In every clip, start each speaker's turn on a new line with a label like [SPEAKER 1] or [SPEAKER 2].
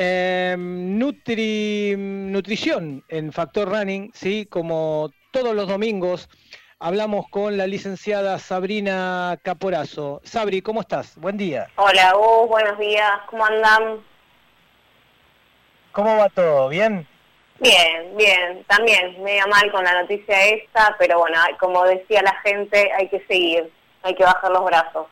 [SPEAKER 1] Em, nutri, nutrición en Factor Running, ¿sí? Como todos los domingos hablamos con la licenciada Sabrina Caporazo. Sabri, ¿cómo estás? Buen día.
[SPEAKER 2] Hola, buenos días, ¿cómo andan?
[SPEAKER 1] ¿Cómo va todo? ¿Bien?
[SPEAKER 2] Bien, bien, también medio mal con la noticia esta, pero bueno, como decía la gente, hay que seguir, hay que bajar los brazos.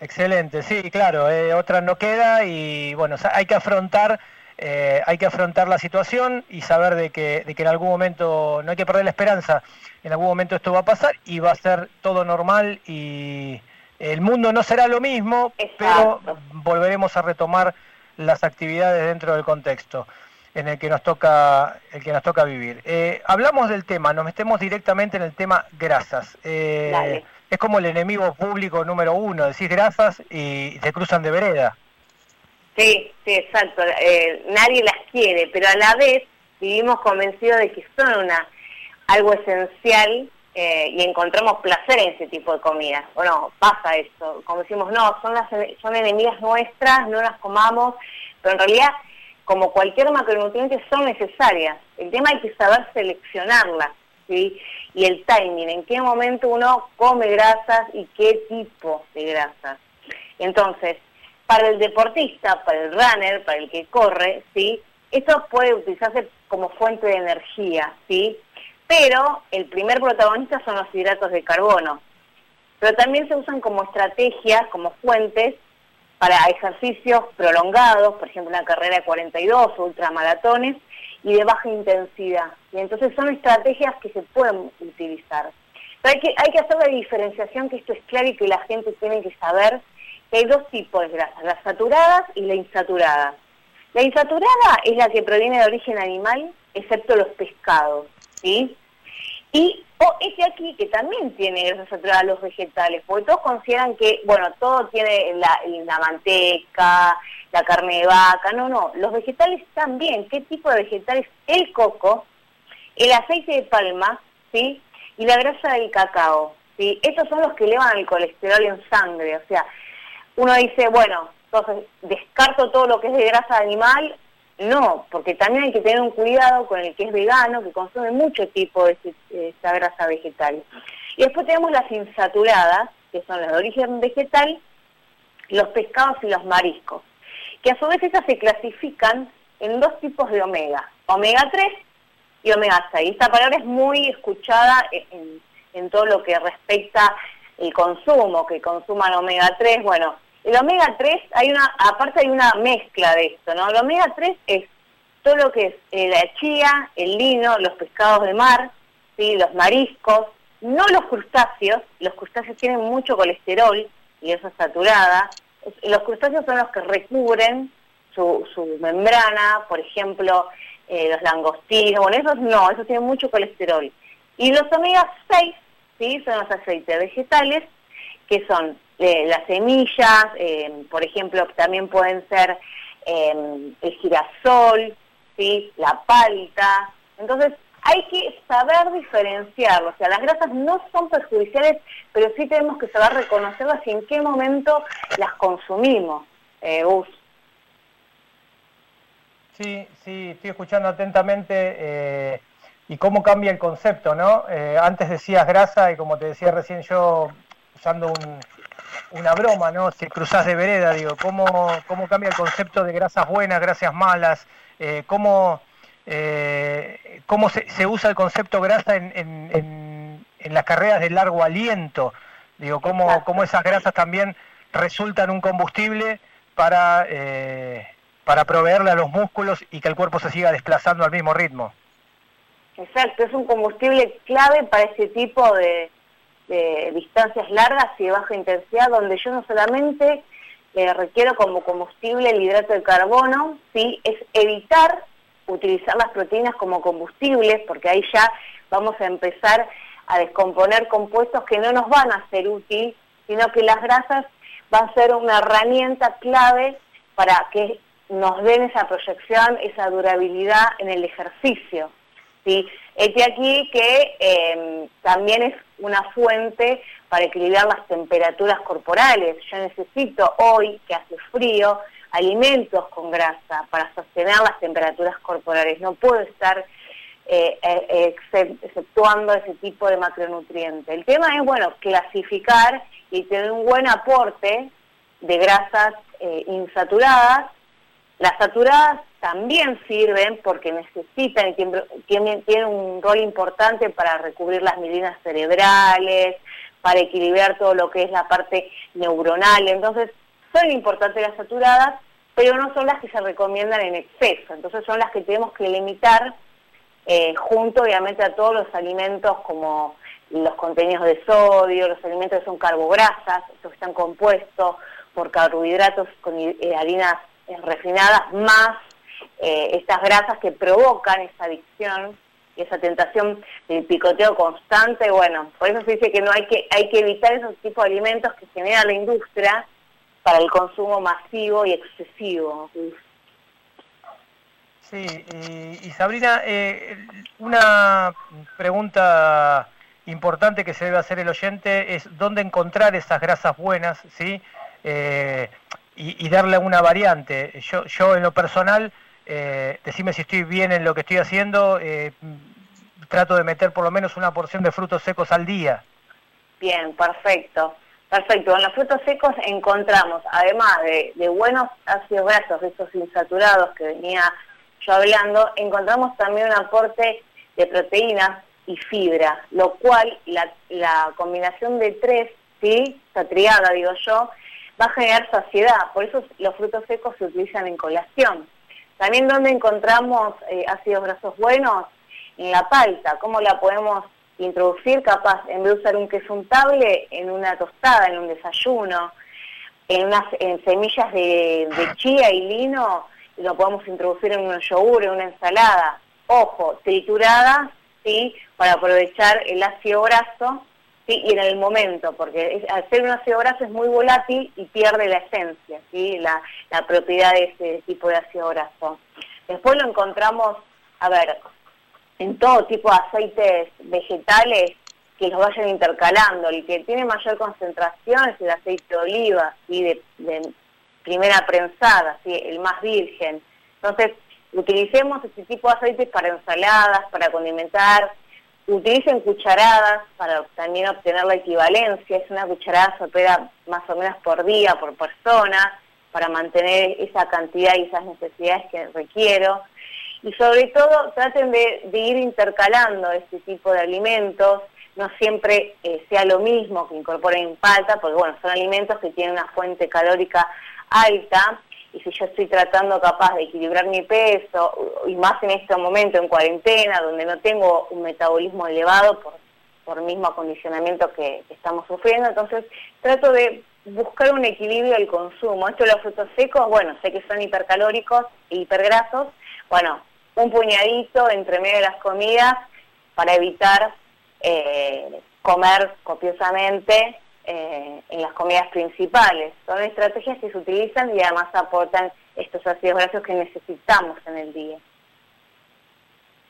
[SPEAKER 1] Excelente, sí, claro, eh, otra no queda y bueno, hay que afrontar, eh, hay que afrontar la situación y saber de que, de que en algún momento, no hay que perder la esperanza, en algún momento esto va a pasar y va a ser todo normal y el mundo no será lo mismo, pero volveremos a retomar las actividades dentro del contexto en el que nos toca, el que nos toca vivir. Eh, hablamos del tema, nos metemos directamente en el tema grasas. Eh, es como el enemigo público número uno, decís grasas y se cruzan de vereda.
[SPEAKER 2] Sí, sí, exacto. Eh, nadie las quiere, pero a la vez vivimos convencidos de que son una algo esencial eh, y encontramos placer en ese tipo de comidas. Bueno, pasa eso. Como decimos, no, son, las, son enemigas nuestras, no las comamos, pero en realidad, como cualquier macronutriente, son necesarias. El tema hay que saber seleccionarlas. ¿Sí? y el timing, en qué momento uno come grasas y qué tipo de grasas. Entonces, para el deportista, para el runner, para el que corre, ¿sí? Esto puede utilizarse como fuente de energía, ¿sí? Pero el primer protagonista son los hidratos de carbono. Pero también se usan como estrategias, como fuentes para ejercicios prolongados, por ejemplo una carrera de 42 o ultramaratones, y de baja intensidad. Y entonces son estrategias que se pueden utilizar. Pero hay que, hay que hacer la diferenciación, que esto es claro y que la gente tiene que saber que hay dos tipos de grasas, las saturadas y la insaturada. La insaturada es la que proviene de origen animal, excepto los pescados, ¿sí? Y o este aquí que también tiene grasa saturada los vegetales, porque todos consideran que, bueno, todo tiene la, la manteca, la carne de vaca, no, no, los vegetales también, ¿qué tipo de vegetales? El coco, el aceite de palma, ¿sí? Y la grasa del cacao, ¿sí? Estos son los que elevan el colesterol en sangre, o sea, uno dice, bueno, entonces descarto todo lo que es de grasa animal, no, porque también hay que tener un cuidado con el que es vegano, que consume mucho tipo de esta grasa vegetal. Y después tenemos las insaturadas, que son las de origen vegetal, los pescados y los mariscos que a su vez esas se clasifican en dos tipos de omega, omega 3 y omega 6. Esta palabra es muy escuchada en, todo lo que respecta el consumo, que consuman omega 3. Bueno, el omega 3, hay una, aparte hay una mezcla de esto, ¿no? El omega 3 es todo lo que es eh, la chía, el lino, los pescados de mar, ¿sí? los mariscos, no los crustáceos, los crustáceos tienen mucho colesterol y eso es saturada, los crustáceos son los que recubren su, membrana, por ejemplo, eh, los langostinos, bueno, esos no, esos tienen mucho colesterol. Y los omega 6, ¿sí? Son los aceites vegetales, que son eh, las semillas, eh, por ejemplo, también pueden ser el girasol, ¿sí? La palta. Entonces, hay que saber diferenciarlo. O sea, las grasas no son perjudiciales, pero sí tenemos que saber reconocerlas y en qué momento las consumimos. Eh,
[SPEAKER 1] Sí, sí, estoy escuchando atentamente eh, y cómo cambia el concepto, ¿no? Eh, antes decías grasa y como te decía recién yo, usando una broma, ¿no? Si cruzás de vereda, digo, ¿cómo, cómo cambia el concepto de grasas buenas, grasas malas? Eh, ¿Cómo cómo se, usa el concepto grasa en, en, las carreras de largo aliento. Digo, cómo, cómo esas grasas también resultan un combustible para, eh, para proveerle a los músculos y que el cuerpo se siga desplazando al mismo ritmo.
[SPEAKER 2] Exacto, es un combustible clave para ese tipo de, distancias largas y de baja intensidad, donde yo no solamente requiero como combustible el hidrato de carbono, ¿sí? es evitar utilizar las proteínas como combustibles, porque ahí ya vamos a empezar a descomponer compuestos que no nos van a ser útiles, sino que las grasas van a ser una herramienta clave para que nos den esa proyección, esa durabilidad en el ejercicio. ¿sí? Este aquí que em, también es una fuente para equilibrar las temperaturas corporales. Yo necesito hoy, que hace frío, alimentos con grasa para sostener las temperaturas corporales. No puedo estar eh, eh, exceptuando ese tipo de macronutrientes. El tema es, bueno, clasificar y tener un buen aporte de grasas eh, insaturadas. Las saturadas también sirven porque necesitan y tienen, un rol importante para recubrir las medidas cerebrales, para equilibrar todo lo que es la parte neuronal. Entonces, son importantes las saturadas, pero no son las que se recomiendan en exceso. Entonces, son las que tenemos que limitar eh, junto, obviamente, a todos los alimentos como los contenidos de sodio, los alimentos que son carbograsas, estos que están compuestos por carbohidratos con eh, harinas refinadas, más eh, estas grasas que provocan esa adicción y esa tentación del picoteo constante, bueno, por eso se dice que no hay que, hay que evitar esos tipos de alimentos que genera la industria para el consumo masivo y excesivo.
[SPEAKER 1] Sí, y, Sabrina, eh, una pregunta importante que se debe hacer el oyente es dónde encontrar esas grasas buenas, ¿sí? Eh, y, darle una variante. Yo, yo en lo personal eh, decime si estoy bien en lo que estoy haciendo, eh, trato de meter por lo menos una porción de frutos secos al día.
[SPEAKER 2] Bien, perfecto. Perfecto, en los frutos secos encontramos, además de, buenos ácidos grasos, estos insaturados que venía yo hablando, encontramos también un aporte de proteínas y fibra, lo cual la, la combinación de tres, ¿sí? esta triada digo yo, va a generar saciedad, por eso los frutos secos se utilizan en colación. También donde encontramos eh, ácidos grasos buenos, en la palta, cómo la podemos introducir capaz, en vez de usar un queso untable, en una tostada, en un desayuno, en unas semillas de, chía y lino, lo podemos introducir en un yogur, en una ensalada. Ojo, triturada, ¿sí? Para aprovechar el ácido graso ¿sí? y en el momento, porque al ser un ácido graso es muy volátil y pierde la esencia, ¿sí? la, la propiedad de ese tipo de ácido graso. Después lo encontramos, a ver, en todo tipo de aceites vegetales que los vayan intercalando. El que tiene mayor concentración es el aceite de oliva, ¿sí? de, de primera prensada, ¿sí? el más virgen. Entonces, utilicemos este tipo de aceites para ensaladas, para condimentar, utilicen cucharadas para también obtener la equivalencia, es una cucharada sopera más o menos por día, por persona, para mantener esa cantidad y esas necesidades que requiero. Y sobre todo traten de, ir intercalando este tipo de alimentos, no siempre eh, sea lo mismo que incorporen palta, porque bueno, son alimentos que tienen una fuente calórica alta si yo estoy tratando capaz de equilibrar mi peso, y más en este momento en cuarentena, donde no tengo un metabolismo elevado por, por mismo acondicionamiento que, estamos sufriendo, entonces trato de buscar un equilibrio del consumo. Esto de los frutos secos, bueno, sé que son hipercalóricos e hipergrasos, bueno, un puñadito entre medio de las comidas para evitar eh, comer copiosamente eh, en las comidas principales. Son estrategias que se utilizan y además aportan estos ácidos grasos que necesitamos en el día.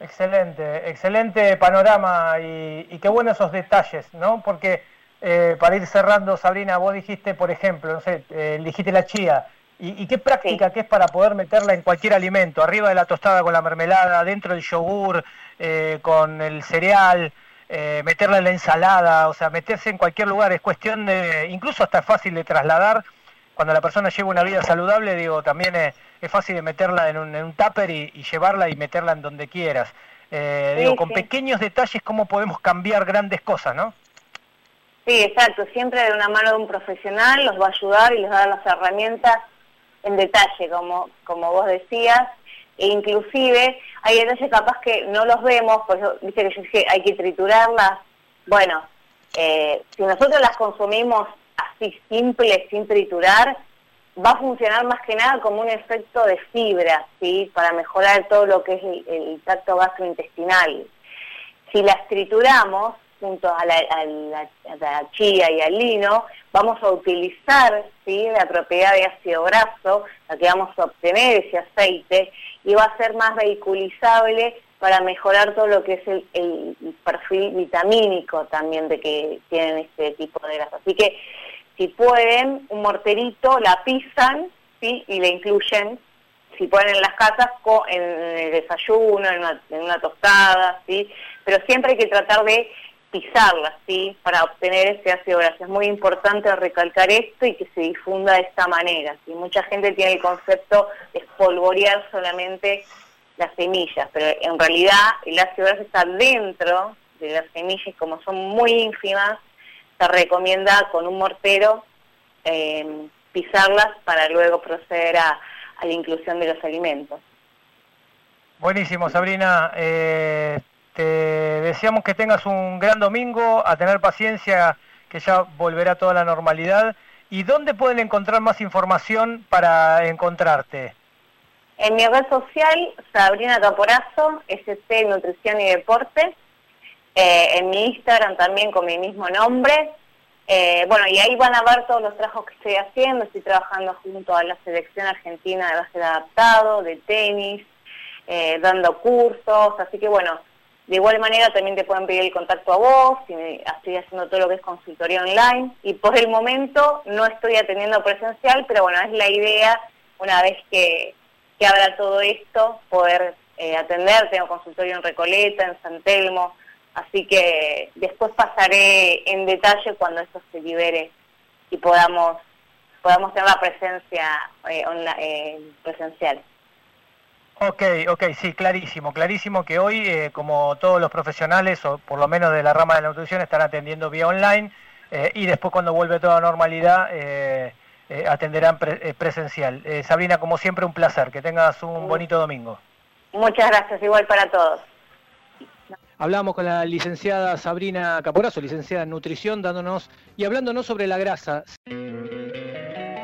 [SPEAKER 1] Excelente, excelente panorama y, qué buenos esos detalles, ¿no? Porque eh, para ir cerrando, Sabrina, vos dijiste, por ejemplo, no sé, eh, dijiste la chía, y, qué práctica que es para poder meterla en cualquier alimento, arriba de la tostada con la mermelada, dentro del yogur, con el cereal, eh, meterla en la ensalada, o sea, meterse en cualquier lugar, es cuestión de, incluso hasta fácil de trasladar, cuando la persona lleva una vida saludable, digo, también es, fácil de meterla en un, en tupper y, llevarla y meterla en donde quieras. Eh, digo, con pequeños detalles, cómo podemos cambiar grandes cosas, ¿no?
[SPEAKER 2] Sí, exacto, siempre de una mano de un profesional los va a ayudar y les va a dar las herramientas en detalle, como, como vos decías, e inclusive hay detalles capaz que no los vemos, por eso dice que yo dije hay que triturarlas. Bueno, eh, si nosotros las consumimos así simples, sin triturar, va a funcionar más que nada como un efecto de fibra, ¿sí? Para mejorar todo lo que es el, el tracto gastrointestinal. Si las trituramos junto a la, chía y al lino, vamos a utilizar ¿sí? la propiedad de ácido graso, la que vamos a obtener ese aceite, y va a ser más vehiculizable para mejorar todo lo que es el, perfil vitamínico también de que tienen este tipo de grasa. Así que si pueden, un morterito, la pisan ¿sí? y le incluyen, si pueden en las casas, en el desayuno, en una, en una tostada, ¿sí? pero siempre hay que tratar de pisarla, ¿sí? Para obtener ese ácido graso. Es muy importante recalcar esto y que se difunda de esta manera, ¿sí? Mucha gente tiene el concepto de espolvorear solamente las semillas, pero en realidad el ácido graso está dentro de las semillas, como son muy ínfimas, se recomienda con un mortero eh, pisarlas para luego proceder a, la inclusión de los alimentos.
[SPEAKER 1] Buenísimo, Sabrina. Eh, te deseamos que tengas un gran domingo, a tener paciencia, que ya volverá toda la normalidad. ¿Y dónde pueden encontrar más información para encontrarte?
[SPEAKER 2] En mi red social, Sabrina Caporazo, SC Nutrición y Deporte. Eh, en mi Instagram también con mi mismo nombre. Eh, bueno, y ahí van a ver todos los trabajos que estoy haciendo. Estoy trabajando junto a la selección argentina de básquet adaptado, de tenis, eh, dando cursos. Así que bueno, de igual manera también te pueden pedir el contacto a vos, estoy haciendo todo lo que es consultoría online y por el momento no estoy atendiendo presencial, pero bueno, es la idea una vez que, que abra todo esto, poder eh, atender, tengo consultorio en Recoleta, en San Telmo, así que después pasaré en detalle cuando esto se libere y podamos podamos tener la presencia eh, eh presencial.
[SPEAKER 1] Ok, ok, sí, clarísimo, clarísimo que hoy, eh, como todos los profesionales, o por lo menos de la rama de la nutrición, están atendiendo vía online eh, y después cuando vuelve toda normalidad eh, atenderán presencial. Sabrina, como siempre, un placer, que tengas un bonito domingo.
[SPEAKER 2] Muchas gracias, igual para todos.
[SPEAKER 1] Hablamos con la licenciada Sabrina Caporazo, licenciada en nutrición, dándonos y hablándonos sobre la grasa.